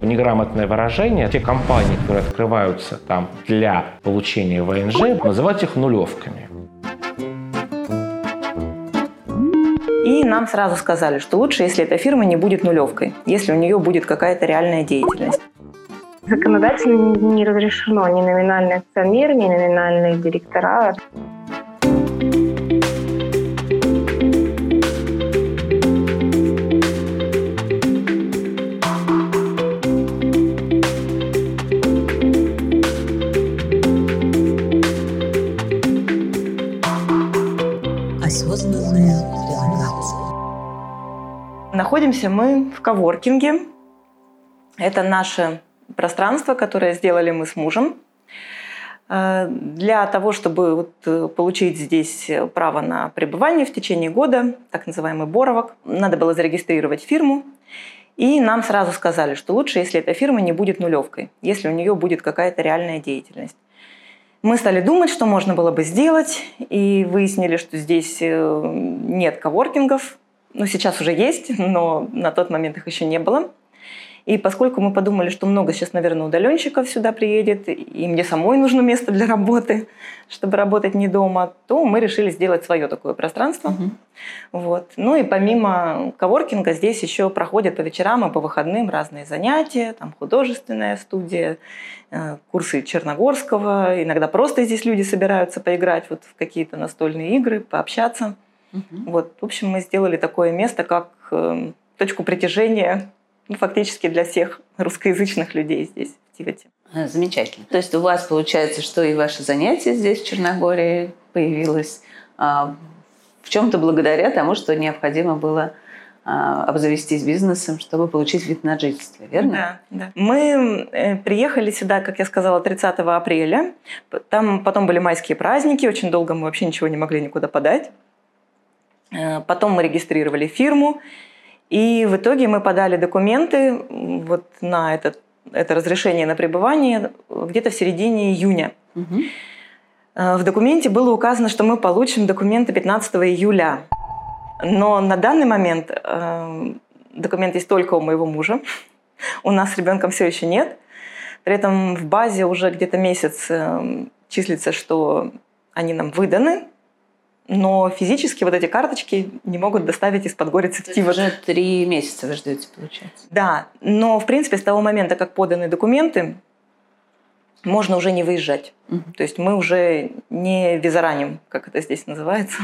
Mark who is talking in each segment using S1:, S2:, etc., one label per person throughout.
S1: Неграмотное выражение. Те компании, которые открываются там для получения ВНЖ, называют их нулевками.
S2: И нам сразу сказали, что лучше, если эта фирма не будет нулевкой, если у нее будет какая-то реальная деятельность.
S3: Законодательно не разрешено ни номинальный акционер, ни номинальные директора.
S2: Находимся мы в коворкинге. Это наше пространство, которое сделали мы с мужем. Э, Для того, чтобы вот э, получить здесь право на пребывание в течение года, так называемый боровок, надо было зарегистрировать фирму. И нам сразу сказали, что лучше, если эта фирма не будет нулевкой, если у нее будет какая-то реальная деятельность. Мы стали думать, что можно было бы сделать, и выяснили, что здесь э, нет коворкингов. Ну, сейчас уже есть, но на тот момент их еще не было. И поскольку мы подумали, что много сейчас, наверное, удаленщиков сюда приедет, и мне самой нужно место для работы, чтобы работать не дома, то мы решили сделать свое такое пространство. Вот. Ну и помимо коворкинга здесь еще проходят по вечерам и по выходным разные занятия, там художественная студия, э, курсы Черногорского, иногда просто здесь люди собираются поиграть вот в какие-то настольные игры, пообщаться. Вот, в общем, мы сделали такое место, как э, точку притяжения ну, фактически для всех русскоязычных людей здесь, в Тивете.
S4: А, Замечательно. То есть у вас получается, что и ваше занятие здесь, в Черногории, появилось а, в чем-то благодаря тому, что необходимо было а, обзавестись бизнесом, чтобы получить вид на жительство, верно?
S2: Да, да. Мы э, приехали сюда, как я сказала, 30 апреля. Там потом были майские праздники, очень долго мы вообще ничего не могли никуда подать. Э, Потом мы регистрировали фирму, и в итоге мы подали документы вот на этот, это разрешение на пребывание где-то в середине июня. Э, В документе было указано, что мы получим документы 15 июля. Но на данный момент э, документ есть только у моего мужа. У нас с ребенком все еще нет. При этом в базе уже где-то месяц э, числится, что они нам выданы, но физически вот эти карточки не могут доставить из Подгорицы в
S4: То уже три месяца вы ждете, получается.
S2: Да, но в принципе с того момента, как поданы документы, можно уже не выезжать.
S4: Мгм.
S2: То есть мы уже не визараним, как это здесь называется.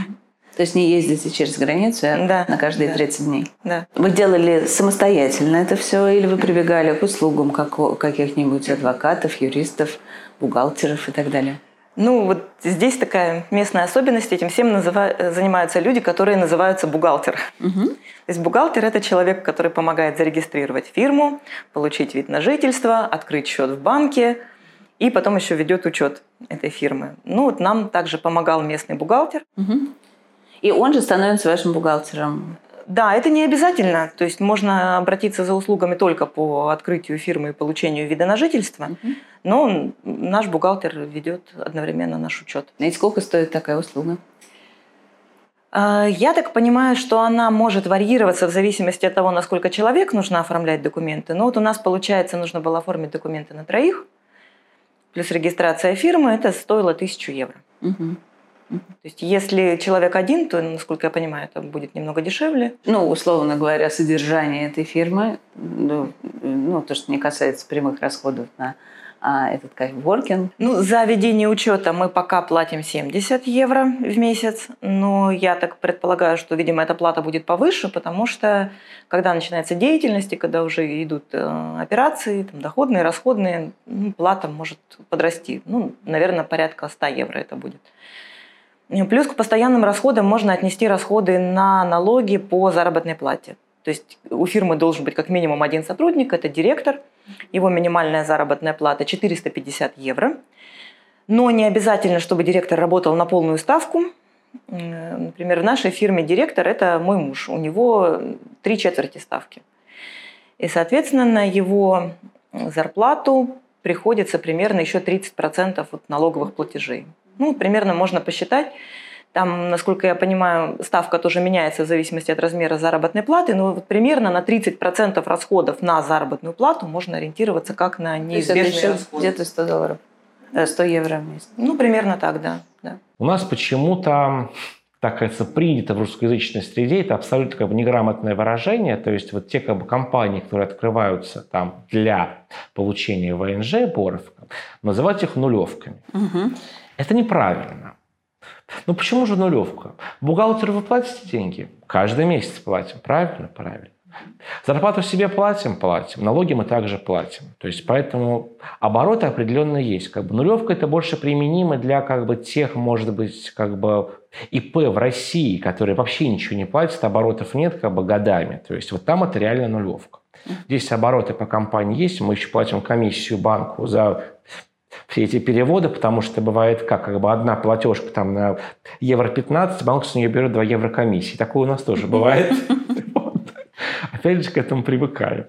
S4: То есть не ездите через границу а
S2: Да,
S4: на каждые
S2: да.
S4: 30 дней.
S2: Да.
S4: Вы делали самостоятельно это все, или вы прибегали к услугам как- каких-нибудь адвокатов, юристов, бухгалтеров и так далее?
S2: Ну, вот здесь такая местная особенность. Этим всем называ- занимаются люди, которые называются бухгалтер.
S4: Мгм.
S2: То есть бухгалтер – это человек, который помогает зарегистрировать фирму, получить вид на жительство, открыть счет в банке и потом еще ведет учет этой фирмы. Ну, вот нам также помогал местный бухгалтер.
S4: Мгм. И он же становится вашим бухгалтером.
S2: Да, это не обязательно. То есть можно обратиться за услугами только по открытию фирмы и получению вида на жительство, но наш бухгалтер ведет одновременно наш учет.
S4: И сколько стоит такая услуга?
S2: А, Я так понимаю, что она может варьироваться в зависимости от того, насколько человек нужно оформлять документы. Но вот у нас, получается, нужно было оформить документы на троих, плюс регистрация фирмы, это стоило тысячу евро.
S4: Мгм.
S2: То есть если человек один, то, насколько я понимаю, это будет немного дешевле.
S4: Ну, условно говоря, содержание этой фирмы, ну, ну, то, что не касается прямых расходов на а, этот кайфворкинг.
S2: Ну, за ведение учета мы пока платим 70 евро в месяц, но я так предполагаю, что, видимо, эта плата будет повыше, потому что когда начинается деятельность и когда уже идут э, операции, там, доходные, расходные, ну, плата может подрасти. Ну, наверное, порядка 100 евро это будет. И Плюс к постоянным расходам можно отнести расходы на налоги по заработной плате. То есть у фирмы должен быть как минимум один сотрудник, это директор. Его минимальная заработная плата 450 евро. Но не обязательно, чтобы директор работал на полную ставку. М, Например, в нашей фирме директор – это мой муж. У него три четверти ставки. И, соответственно, на его зарплату приходится примерно еще 30% от налоговых платежей. Ну, примерно можно посчитать, Там, насколько я понимаю, ставка тоже меняется в зависимости от размера заработной платы, но вот примерно на 30% расходов на заработную плату можно ориентироваться как на неизбежные расходы.
S4: Где-то 100 долларов, 100 э, евро в месяц.
S2: Ну, примерно так, да. да.
S1: У нас почему-то так кажется, принято в русскоязычной среде, это абсолютно как бы неграмотное выражение, то есть вот те как бы компании, которые открываются там для получения ВНЖ, боров, называть их нулевками. Угу. Это неправильно. Ну почему же нулевка? Бухгалтеру вы платите деньги? Каждый месяц платим. Правильно? Правильно. Зарплату себе платим, платим, налоги мы также платим. То есть поэтому обороты определенно есть. Как бы нулевка это больше применимо для как бы тех, может быть, как бы ИП в России, которые вообще ничего не платят, оборотов нет как бы годами. То есть вот там это реально нулевка. Здесь обороты по компании есть, мы еще платим комиссию банку за все эти переводы, потому что бывает как, как бы одна платежка там на евро 15, банк с нее берет 2 евро комиссии. Такое у нас тоже бывает. Опять же, к этому привыкаем.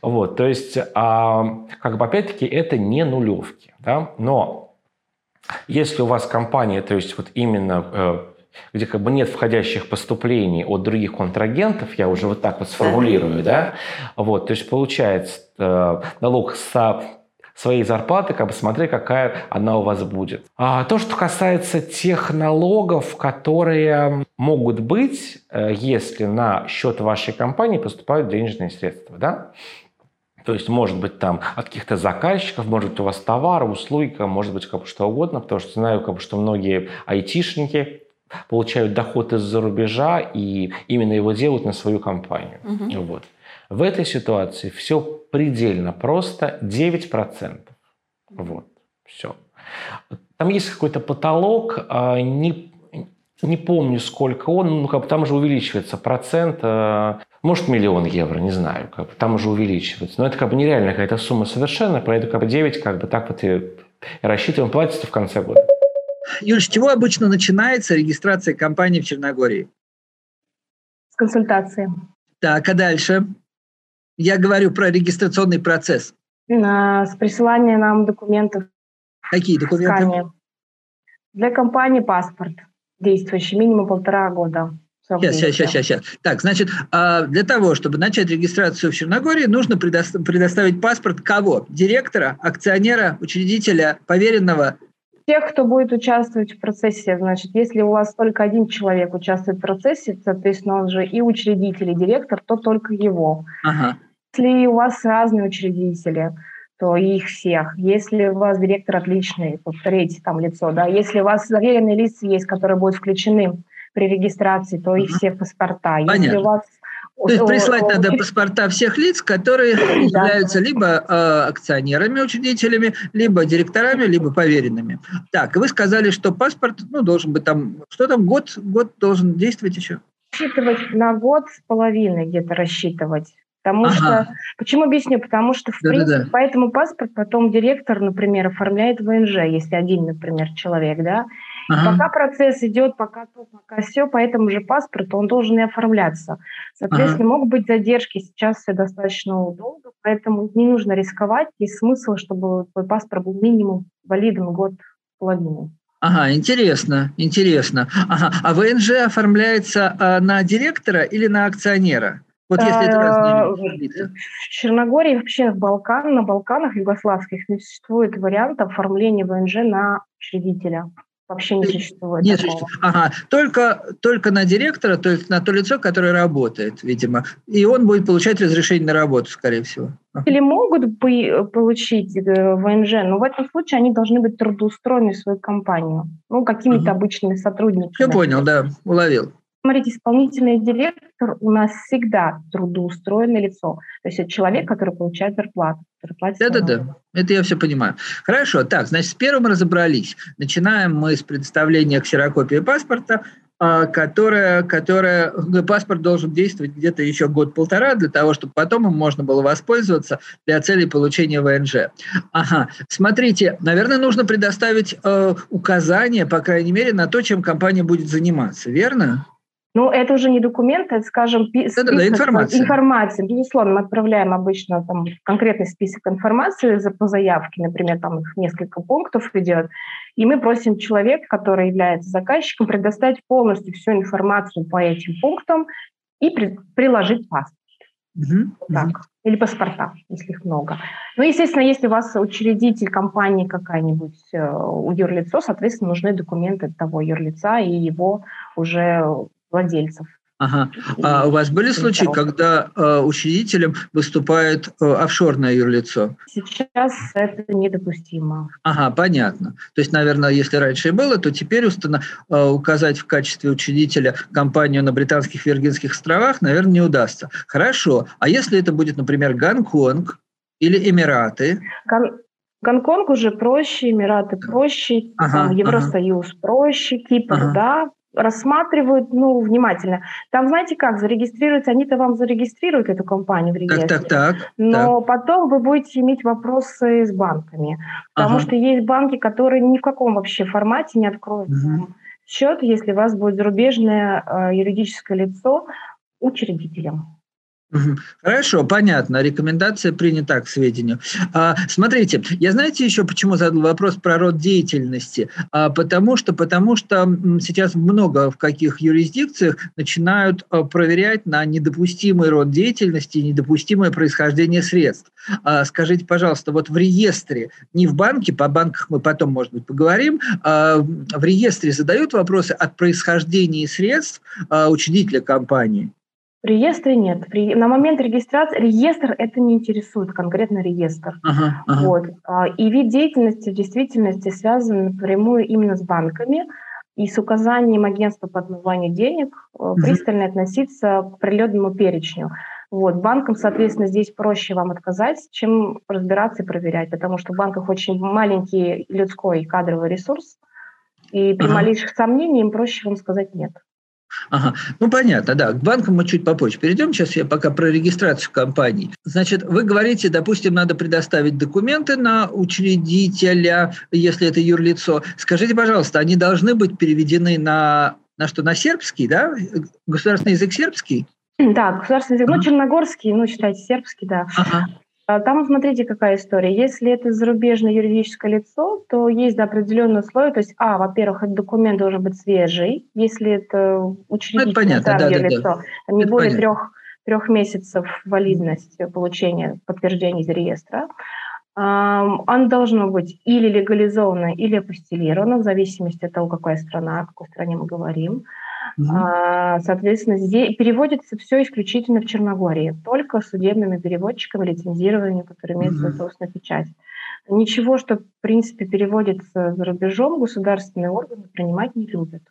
S1: Вот, то есть, а, как бы опять-таки, это не нулевки, да, но если у вас компания, то есть вот именно э, где как бы нет входящих поступлений от других контрагентов, я уже вот так вот сформулирую, да, вот, то есть получается э, налог с своей зарплаты, как бы смотри, какая она у вас будет. А то, что касается тех налогов, которые могут быть, э, если на счет вашей компании поступают денежные средства, да, то есть, может быть, там от каких-то заказчиков, может быть, у вас товары, услуги, может быть, как бы что угодно, потому что знаю, как бы, что многие айтишники получают доход из-за рубежа и именно его делают на свою компанию. Угу. Вот. В этой ситуации все предельно просто 9%. Вот, все. Там есть какой-то потолок, а, не, не помню, сколько он, ну, как бы там уже увеличивается процент, а, может, миллион евро, не знаю, как бы, там уже увеличивается. Но это как бы нереальная какая-то сумма совершенно, поэтому как бы 9, как бы так вот и рассчитываем, платится в конце года.
S5: Юль, с чего обычно начинается регистрация компании в Черногории?
S3: С консультации.
S5: Так, а дальше? Я говорю про регистрационный процесс.
S3: С присыланием нам документов.
S5: Какие документы?
S3: Для компании паспорт действующий минимум полтора года.
S5: Сейчас, сейчас, сейчас, сейчас, сейчас. Так, значит, а, для того, чтобы начать регистрацию в Черногории, нужно предоставить паспорт кого? Директора, акционера, учредителя, поверенного?
S3: Тех, кто будет участвовать в процессе. Значит, если у вас только один человек участвует в процессе, соответственно, он же и учредитель, и директор, то только его. Ага. Если у вас разные учредители, то их всех. Если у вас директор отличный, то третье там лицо, да. Если у вас заверенные лица есть, которые будут включены при регистрации, то их все паспорта.
S5: Понятно. Если у вас то есть прислать надо паспорта всех лиц, которые являются либо э, акционерами, учредителями, либо директорами, либо поверенными. Так, вы сказали, что паспорт, ну, должен быть там, что там, год, год должен действовать еще?
S3: Рассчитывать на год с половиной где-то рассчитывать. Потому ага. что, почему объясню? Потому что, в да, принципе, да, да. по этому паспорт потом директор, например, оформляет ВНЖ, если один, например, человек, да. Ага. Пока процесс идет, пока то, пока все, по этому же паспорту он должен и оформляться. Соответственно, ага. могут быть задержки, сейчас все достаточно долго, поэтому не нужно рисковать, есть смысл, чтобы твой паспорт был минимум валидным год половину.
S5: Ага, интересно, интересно. Ага. А ВНЖ оформляется а, на директора или на акционера?
S3: Вот если это разные В Черногории, вообще в Балкан, на Балканах югославских не существует варианта оформления ВНЖ на учредителя. Вообще не существует. Нет, такого.
S5: ага, только, только на директора, то есть на то лицо, которое работает, видимо. И он будет получать разрешение на работу, скорее всего.
S3: Или могут бы получить э, ВНЖ, но в этом случае они должны быть трудоустроены в свою компанию. Ну, какими-то угу. обычными сотрудниками.
S5: Все понял, да, уловил.
S3: Смотрите, исполнительный директор у нас всегда трудоустроенное лицо. То есть это человек, который получает зарплату.
S5: Да-да-да, это я все понимаю. Хорошо, так, значит, с первым разобрались. Начинаем мы с представления ксерокопии паспорта, а, которая, которая, паспорт должен действовать где-то еще год-полтора для того, чтобы потом им можно было воспользоваться для целей получения ВНЖ. Ага, смотрите, наверное, нужно предоставить э, указания, по крайней мере, на то, чем компания будет заниматься, верно?
S3: Ну, это уже не документ, это, скажем, список
S5: да, да, информация.
S3: информации. Безусловно, мы отправляем обычно там, конкретный список информации по заявке, например, там их несколько пунктов идет, и мы просим человека, который является заказчиком, предоставить полностью всю информацию по этим пунктам и при, приложить паспорт. Угу. Так. Или паспорта, если их много. Ну, естественно, если у вас учредитель компании какая-нибудь, э, у юрлицо, соответственно, нужны документы того юрлица и его уже владельцев.
S5: Ага. А у вас были случаи, когда э, учредителем выступает э, офшорное юрлицо?
S3: Сейчас это недопустимо.
S5: Ага, понятно. То есть, наверное, если раньше и было, то теперь установ... э, указать в качестве учредителя компанию на Британских Виргинских островах, наверное, не удастся. Хорошо. А если это будет, например, Гонконг или Эмираты?
S3: Гон... Гонконг уже проще, Эмираты проще, ага, Евросоюз ага. проще, Кипр, ага. да, рассматривают, ну, внимательно. Там, знаете как, зарегистрируются, они-то вам зарегистрируют эту компанию в регистре.
S5: Так, так, так.
S3: Но так. потом вы будете иметь вопросы с банками. Потому ага. что есть банки, которые ни в каком вообще формате не откроют угу. счет, если у вас будет зарубежное э, юридическое лицо учредителем.
S5: Хорошо, понятно. Рекомендация принята к сведению. А, смотрите, я знаете еще, почему задал вопрос про род деятельности? А, потому что, потому что сейчас много в каких юрисдикциях начинают а, проверять на недопустимый род деятельности и недопустимое происхождение средств. А, скажите, пожалуйста, вот в реестре, не в банке, по банках мы потом, может быть, поговорим, а в реестре задают вопросы от происхождения средств а, учредителя компании?
S3: В реестре нет. При, на момент регистрации реестр это не интересует, конкретно реестр. Ага, ага. Вот. А, и вид деятельности в действительности связан напрямую именно с банками и с указанием агентства по отмыванию денег угу. пристально относиться к определенному перечню. Вот. Банкам, соответственно, здесь проще вам отказать, чем разбираться и проверять, потому что в банках очень маленький людской кадровый ресурс, и при ага. малейших сомнениях им проще вам сказать нет.
S5: Ага. Ну, понятно, да. К банкам мы чуть попозже перейдем. Сейчас я пока про регистрацию компаний. Значит, вы говорите, допустим, надо предоставить документы на учредителя, если это юрлицо. Скажите, пожалуйста, они должны быть переведены на, на что, на сербский, да? Государственный язык сербский?
S3: Да, государственный язык, ну, черногорский, ну, считайте, сербский, да. Ага. А там, смотрите, какая история. Если это зарубежное юридическое лицо, то есть да, определенные условия. То есть, а, во-первых, этот документ должен быть свежий. Если это учредительное это понятно, да, лицо, да, не это более трех, трех месяцев валидность получения подтверждения из реестра. Оно должно быть или легализовано, или апостелировано, в зависимости от того, какая страна, о какой стране мы говорим. А, соответственно, здесь переводится все исключительно в Черногории, только судебными переводчиками, лицензированными, которые имеют свою собственную печать. Ничего, что, в принципе, переводится за рубежом, государственные органы принимать не любят.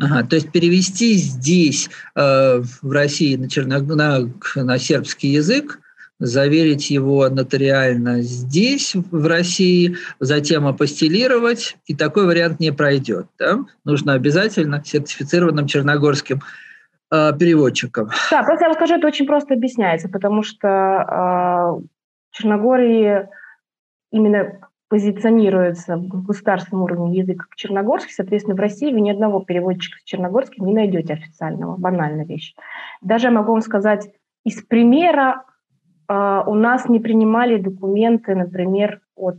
S5: Ага, то есть перевести здесь, э, в России, на, черно... на, на сербский язык, заверить его нотариально здесь, в России, затем апостелировать, и такой вариант не пройдет. Да? Нужно обязательно сертифицированным черногорским э, переводчиком.
S3: Да, просто я вам скажу, это очень просто объясняется, потому что э, Черногории именно позиционируется в государственном уровне язык как черногорский, соответственно, в России вы ни одного переводчика с черногорским не найдете официального, банальная вещь. Даже я могу вам сказать из примера у нас не принимали документы, например, от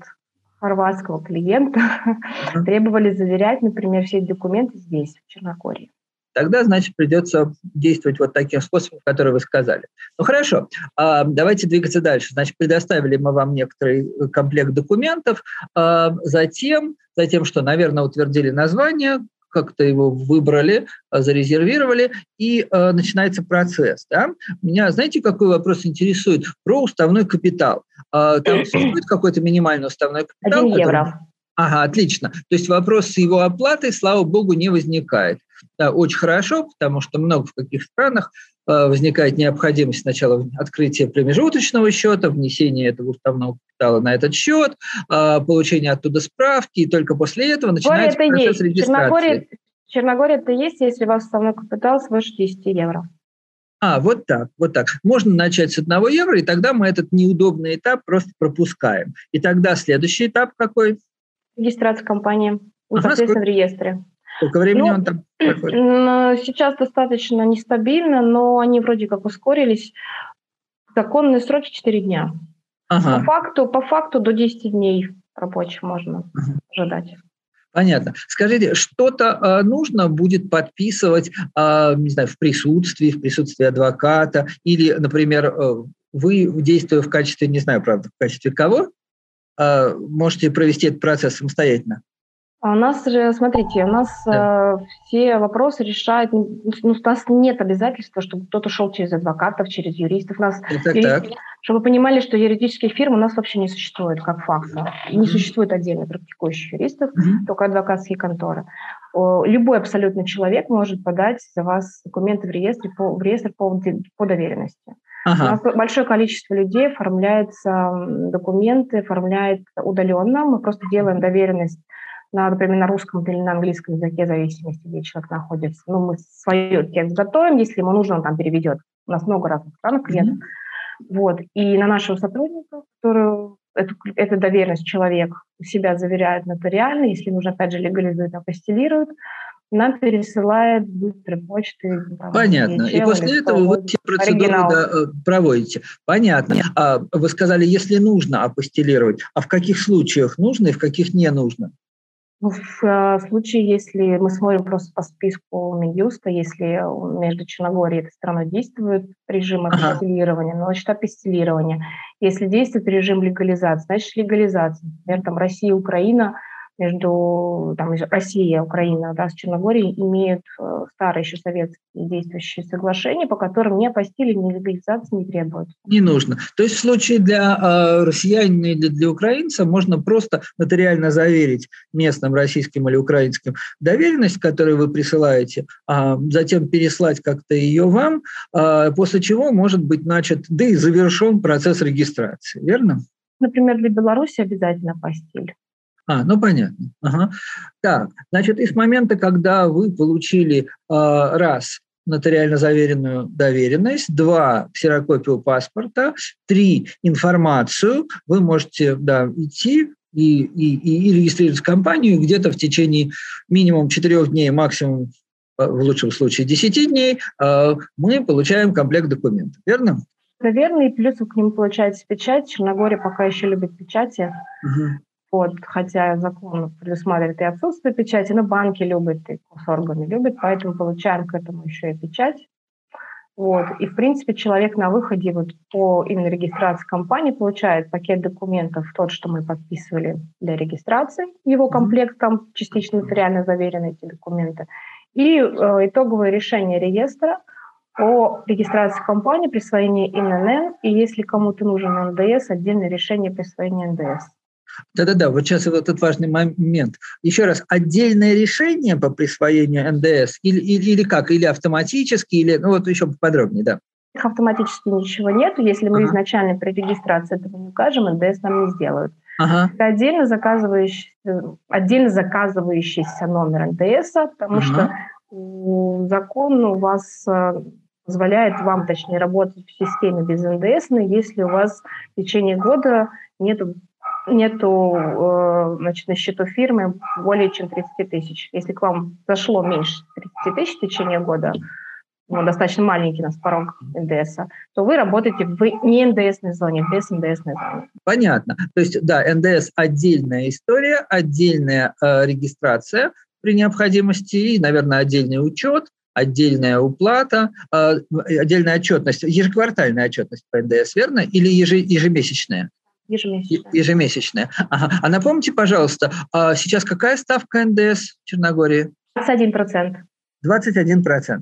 S3: хорватского клиента, uh-huh. требовали заверять, например, все документы здесь, в Черногории.
S5: Тогда, значит, придется действовать вот таким способом, который вы сказали. Ну хорошо, а, давайте двигаться дальше. Значит, предоставили мы вам некоторый комплект документов, а, затем, затем что, наверное, утвердили название, как-то его выбрали, а, зарезервировали, и э, начинается процесс. Да? Меня, знаете, какой вопрос интересует? Про уставной капитал. Э, там существует какой-то минимальный уставной капитал?
S3: Один евро.
S5: Ага, отлично. То есть вопрос с его оплатой, слава богу, не возникает. Да, очень хорошо, потому что много в каких странах возникает необходимость сначала открытия промежуточного счета, внесения этого уставного капитала на этот счет, э, получения оттуда справки, и только после этого начинается
S3: это процесс есть. регистрации. Черногория, это есть, если у вас уставной капитал свыше 10 евро.
S5: А, вот так, вот так. Можно начать с одного евро, и тогда мы этот неудобный этап просто пропускаем. И тогда следующий этап какой?
S3: Регистрация компании, непосредственно ага, в реестре. Сколько времени ну, он там проходит? Сейчас достаточно нестабильно, но они вроде как ускорились. Законные сроки 4 дня. Ага. По, факту, по факту до 10 дней рабочих можно ага. ожидать.
S5: Понятно. Скажите, что-то э, нужно будет подписывать, э, не знаю, в присутствии, в присутствии адвоката, или, например, э, вы, действуя в качестве, не знаю, правда, в качестве кого, э, можете провести этот процесс самостоятельно?
S3: А у нас же, смотрите, у нас да. э, все вопросы решает, ну, у нас нет обязательства, чтобы кто-то шел через адвокатов, через юристов. У нас так, так, юрист, так. Чтобы вы понимали, что юридических фирм у нас вообще не существует как факта. И не mm-hmm. существует отдельно практикующих юристов, mm-hmm. только адвокатские конторы. Любой абсолютно человек может подать за вас документы в реестре по, в реестр по, по доверенности. Ага. У нас большое количество людей оформляется документы, оформляет удаленно. Мы просто делаем доверенность на, например, на русском или на английском языке, в зависимости, где человек находится. Ну, мы свой текст готовим, если ему нужно, он там переведет. У нас много разных стран клиентов. Mm-hmm. Вот. И на нашего сотрудника, который эту, эту доверенность человек у себя заверяет нотариально, если нужно, опять же, легализует, апостелирует, нам пересылает быстрой почтой.
S5: Там, Понятно. И после этого вот те процедуры да, э, проводите. Понятно. А вы сказали, если нужно апостелировать, а в каких случаях нужно и в каких не нужно?
S3: Ну, в э, случае, если мы смотрим просто по списку Минюста, если между Черногорией и этой страной действует режим апостилирования, ага. значит апостилирование. Если действует режим легализации, значит легализация. Например, там Россия, Украина – между там, Россией Украиной да, с Черногорией имеют э, старые еще советские действующие соглашения, по которым ни апостили, ни легализации не требуется.
S5: Не нужно. То есть в случае для э, россиянина или для украинца можно просто нотариально заверить местным российским или украинским доверенность, которую вы присылаете, а затем переслать как-то ее вам, э, после чего может быть начат, да и завершен процесс регистрации, верно?
S3: Например, для Беларуси обязательно апостиль.
S5: А, ну понятно. Ага. Так, значит, и с момента, когда вы получили э, раз нотариально заверенную доверенность, два ксерокопию паспорта, три информацию, вы можете да, идти и, и, и регистрировать компанию где-то в течение минимум четырех дней, максимум в лучшем случае 10 дней, мы получаем комплект документов, верно?
S3: Это верно, и плюс к нему получается печать. Черногория пока еще любит печати. Угу. Вот, хотя закон предусматривает и отсутствие печати, но банки любят, и госорганы любят, поэтому получаем к этому еще и печать. Вот. И, в принципе, человек на выходе вот по именно регистрации компании получает пакет документов, тот, что мы подписывали для регистрации, его комплект, там частично нотариально заверены эти документы, и э, итоговое решение реестра о регистрации компании, присвоении ИНН, и если кому-то нужен НДС, отдельное решение присвоения НДС.
S5: Да-да-да, вот сейчас вот этот важный момент. Еще раз, отдельное решение по присвоению НДС или, или, или как? Или автоматически, или, ну вот еще поподробнее, да.
S3: Автоматически ничего нет. Если мы ага. изначально при регистрации этого не укажем, НДС нам не сделают. Ага. Это отдельно заказывающий, отдельно заказывающийся номер НДС, потому ага. что закон у вас э, позволяет вам, точнее, работать в системе без НДС, но если у вас в течение года нет нету э, значит, на счету фирмы более чем 30 тысяч. Если к вам зашло меньше 30 тысяч в течение года, ну, достаточно маленький у нас порог НДС, то вы работаете в не НДСной зоне, без НДСной зоны.
S5: Понятно. То есть, да, НДС отдельная история, отдельная э, регистрация при необходимости и, наверное, отдельный учет, отдельная уплата, э, отдельная отчетность, ежеквартальная отчетность по НДС, верно? Или ежемесячная?
S3: Ежемесячная.
S5: Ежемесячная. Ага. А напомните, пожалуйста, а сейчас какая ставка НДС в Черногории?
S3: 21%.
S5: 21%.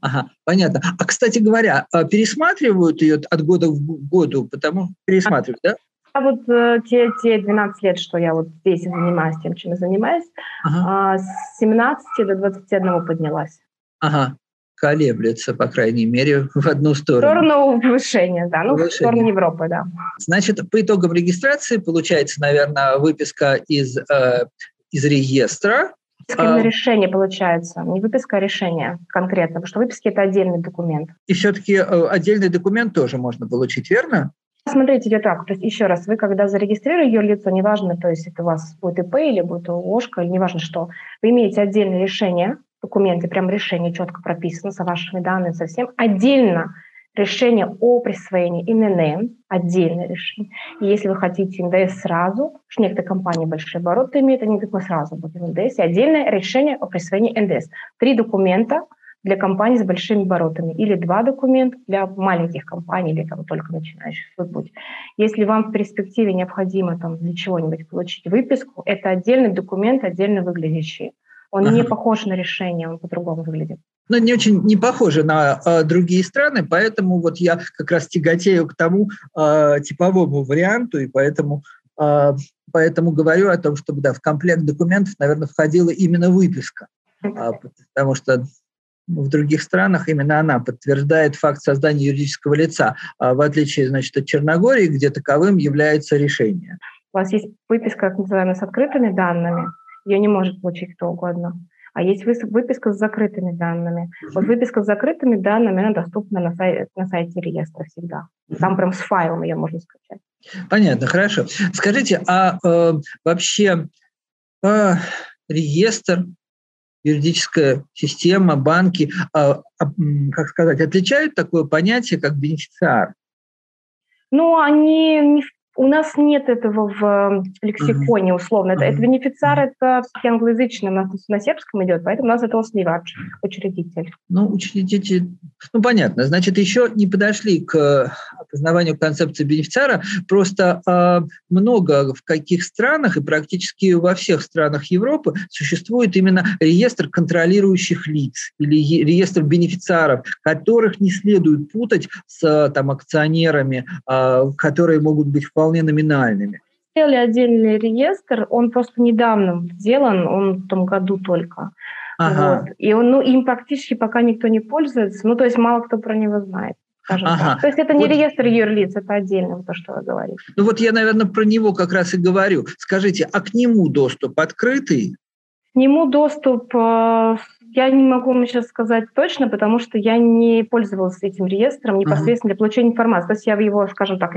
S5: Ага, понятно. А, кстати говоря, а пересматривают ее от года в году, потому пересматривают, да?
S3: А вот э, те, те 12 лет, что я вот здесь занимаюсь тем, чем я занимаюсь, ага. а, с 17 до 21 поднялась.
S5: Ага колеблется, по крайней мере, в одну сторону.
S3: В сторону повышения, да, ну, повышения. в сторону Европы, да.
S5: Значит, по итогам регистрации получается, наверное, выписка из, э, из реестра.
S3: Выписка а, решение получается, не выписка, а решение конкретно, потому что выписки – это отдельный документ.
S5: И все-таки э, отдельный документ тоже можно получить, верно?
S3: Смотрите, идет так. То есть еще раз, вы когда зарегистрируете ее лицо, неважно, то есть это у вас будет ИП или будет ОШКа, или неважно что, вы имеете отдельное решение, документы, прям решение четко прописано со вашими данными, со всем. Отдельно решение о присвоении ИНН, отдельное решение. И если вы хотите НДС сразу, что некоторые компании большие обороты имеют, они говорят, мы сразу будем НДС, и отдельное решение о присвоении НДС. Три документа для компаний с большими оборотами или два документа для маленьких компаний или там только начинающих свой путь. Если вам в перспективе необходимо там для чего-нибудь получить выписку, это отдельный документ, отдельно выглядящий. Он ага. не похож на решение, он по-другому выглядит.
S5: Ну, не очень не похоже на э, другие страны, поэтому вот я как раз тяготею к тому э, типовому варианту, и поэтому, э, поэтому говорю о том, чтобы да, в комплект документов, наверное, входила именно выписка, э, потому что в других странах именно она подтверждает факт создания юридического лица, в отличие, значит, от Черногории, где таковым является решение.
S3: У вас есть выписка, так называемая, с открытыми данными, ее не может получить кто угодно. А есть выписка с закрытыми данными. Вот выписка с закрытыми данными, она доступна на, сай- на сайте реестра всегда. Там прям с файлом ее можно скачать.
S5: Понятно, хорошо. Скажите, а э, вообще э, реестр, юридическая система, банки, э, э, как сказать, отличают такое понятие, как бенефициар?
S3: Ну, они не у нас нет этого в лексиконе условно. Это, это бенефициар, это англоязычный, у нас на сербском идет, поэтому у нас это осливач, учредитель.
S5: Ну, учредитель, ну, понятно. Значит, еще не подошли к опознаванию концепции бенефициара. Просто э, много в каких странах и практически во всех странах Европы существует именно реестр контролирующих лиц или реестр бенефициаров, которых не следует путать с там, акционерами, э, которые могут быть вполне вполне номинальными.
S3: Сделали отдельный реестр, он просто недавно сделан, он в том году только. Ага. Вот. И он, ну, им практически пока никто не пользуется, ну, то есть мало кто про него знает. Ага. Так. То есть это не вот. реестр юрлиц, это отдельно то, что вы говорите.
S5: Ну вот я, наверное, про него как раз и говорю. Скажите, а к нему доступ открытый?
S3: К нему доступ, э, я не могу вам сейчас сказать точно, потому что я не пользовалась этим реестром непосредственно uh для получения информации. То есть я его, скажем так,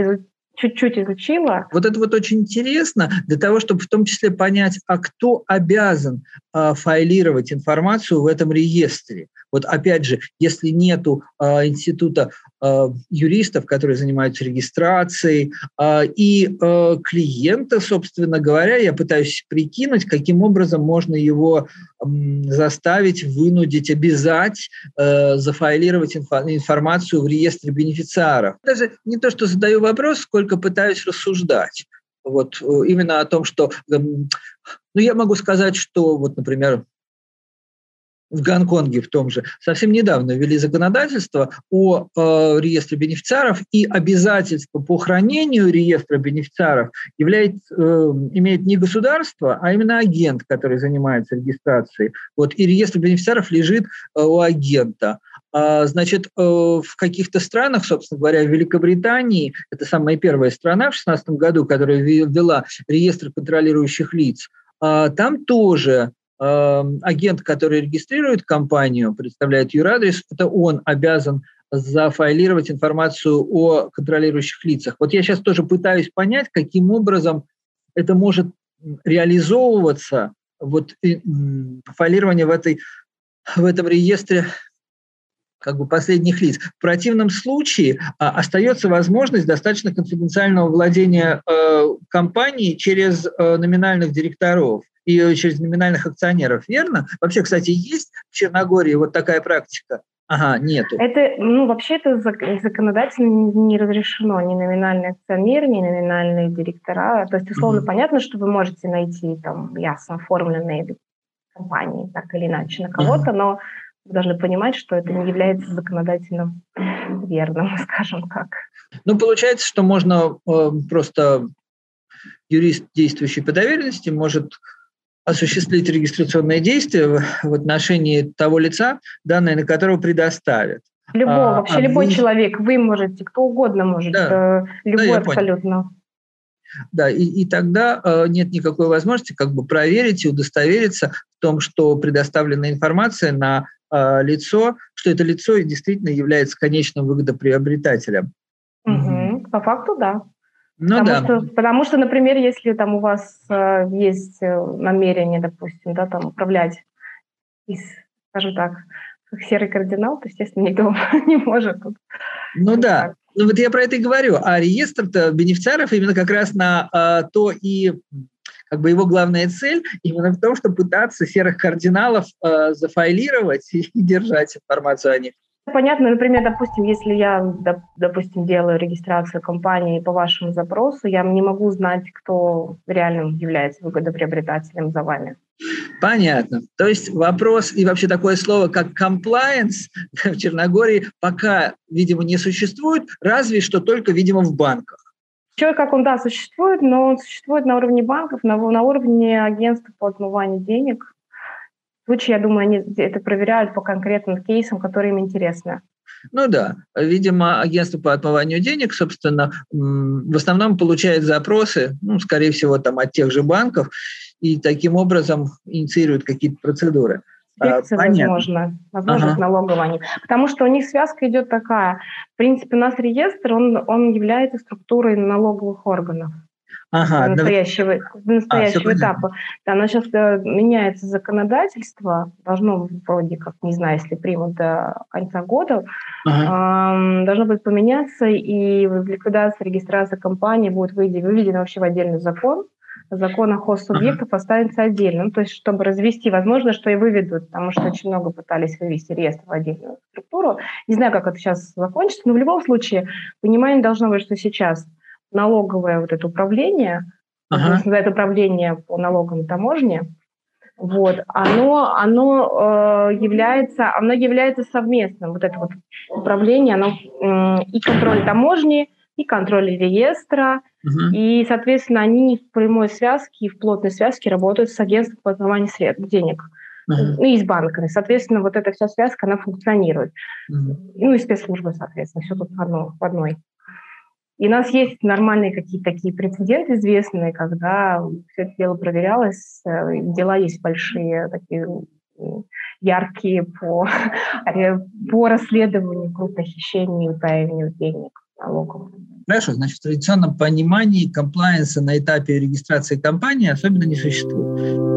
S3: чуть-чуть изучила.
S5: Вот это вот очень интересно для того, чтобы в том числе понять, а кто обязан э, файлировать информацию в этом реестре. Вот опять же, если нету э, института э, юристов, которые занимаются регистрацией, э, и э, клиента, собственно говоря, я пытаюсь прикинуть, каким образом можно его э, заставить, вынудить, обязать э, зафайлировать инфо- информацию в реестре бенефициаров. Даже не то, что задаю вопрос, сколько пытаюсь рассуждать. Вот э, именно о том, что, ну, я могу сказать, что, вот, например, в Гонконге в том же, совсем недавно ввели законодательство о э, реестре бенефициаров, и обязательство по хранению реестра бенефициаров является, э, имеет не государство, а именно агент, который занимается регистрацией. Вот, и реестр бенефициаров лежит э, у агента. А, значит, э, в каких-то странах, собственно говоря, в Великобритании, это самая первая страна в 2016 году, которая ввела реестр контролирующих лиц, а, там тоже Эм, агент, который регистрирует компанию, представляет юрадрес, это он обязан зафайлировать информацию о контролирующих лицах. Вот я сейчас тоже пытаюсь понять, каким образом это может реализовываться, вот файлирование в, этой, в этом реестре как бы последних лиц. В противном случае а, остается возможность достаточно конфиденциального владения э, компанией через э, номинальных директоров и через номинальных акционеров, верно? Вообще, кстати, есть в Черногории вот такая практика? Ага, нету.
S3: Это, ну, вообще это законодательно не разрешено ни номинальный акционер, ни номинальные директора. То есть, условно, mm понятно, что вы можете найти там ясно оформленные компании, так или иначе, на кого-то, mm но вы должны понимать, что это не является законодательно верным, скажем так.
S5: Ну, получается, что можно э, просто юрист, действующий по доверенности, может осуществить регистрационное действие в отношении того лица, данные на которого предоставят.
S3: Любого, а, вообще а любой вы... человек, вы можете, кто угодно может, да, э, любой да, абсолютно. Понял.
S5: Да, и, и тогда э, нет никакой возможности как бы проверить и удостовериться в том, что предоставленная информация на э, лицо, что это лицо действительно является конечным выгодоприобретателем.
S3: Угу. по факту, да.
S5: Ну
S3: потому,
S5: да.
S3: что, потому что, например, если там у вас э, есть э, намерение, допустим, да, там управлять из, скажем так, как серый кардинал, то, естественно, никто не может.
S5: Ну да. Ну вот я про это и говорю. А реестр-то бенефициаров именно как раз на а, то и как бы его главная цель именно в том, чтобы пытаться серых кардиналов а, зафайлировать и держать информацию о них.
S3: Понятно, например, допустим, если я, допустим, делаю регистрацию компании по вашему запросу, я не могу знать, кто реально является выгодоприобретателем за вами.
S5: Понятно. То есть вопрос и вообще такое слово, как compliance в Черногории пока, видимо, не существует, разве что только, видимо, в банках.
S3: Как он, да, существует, но он существует на уровне банков, на, на уровне агентств по отмыванию денег случае, я думаю, они это проверяют по конкретным кейсам, которые им интересны.
S5: Ну да, видимо, агентство по отмыванию денег, собственно, в основном получает запросы, ну, скорее всего, там от тех же банков, и таким образом инициируют какие-то процедуры.
S3: Инспекция, возможно, возможно, ага. налогование. Потому что у них связка идет такая. В принципе, у нас реестр, он, он является структурой налоговых органов ага, до настоящего, до настоящего а, этапа. Да, но сейчас э, меняется законодательство, должно вроде как, не знаю, если примут до конца года, ага. э, должно будет поменяться, и ликвидация, регистрация компании будет выведена вообще в отдельный закон, закон о хозсубъектов ага. останется отдельно. Ну, то есть, чтобы развести, возможно, что и выведут, потому что очень много пытались вывести реестр в отдельную структуру. Не знаю, как это сейчас закончится, но в любом случае понимание должно быть, что сейчас – налоговое вот это управление, это управление по налогам и таможне, вот, оно, оно э, является, оно является совместным, вот это вот управление, оно э, и контроль таможни, и контроль реестра, и, соответственно, они в прямой связке и в плотной связке работают с агентством по отмыванию средств, денег, uh ну и с банками. Соответственно, вот эта вся связка, она функционирует. uh Ну и спецслужбы, соответственно, все тут в, одно, в одной. И у нас есть нормальные какие-то такие прецеденты известные, когда все это дело проверялось, э, дела есть большие, такие яркие по, по расследованию крупных хищений и утаиванию денег налогов.
S5: Хорошо, значит, в традиционном понимании комплайенса на этапе регистрации компании особенно не существует.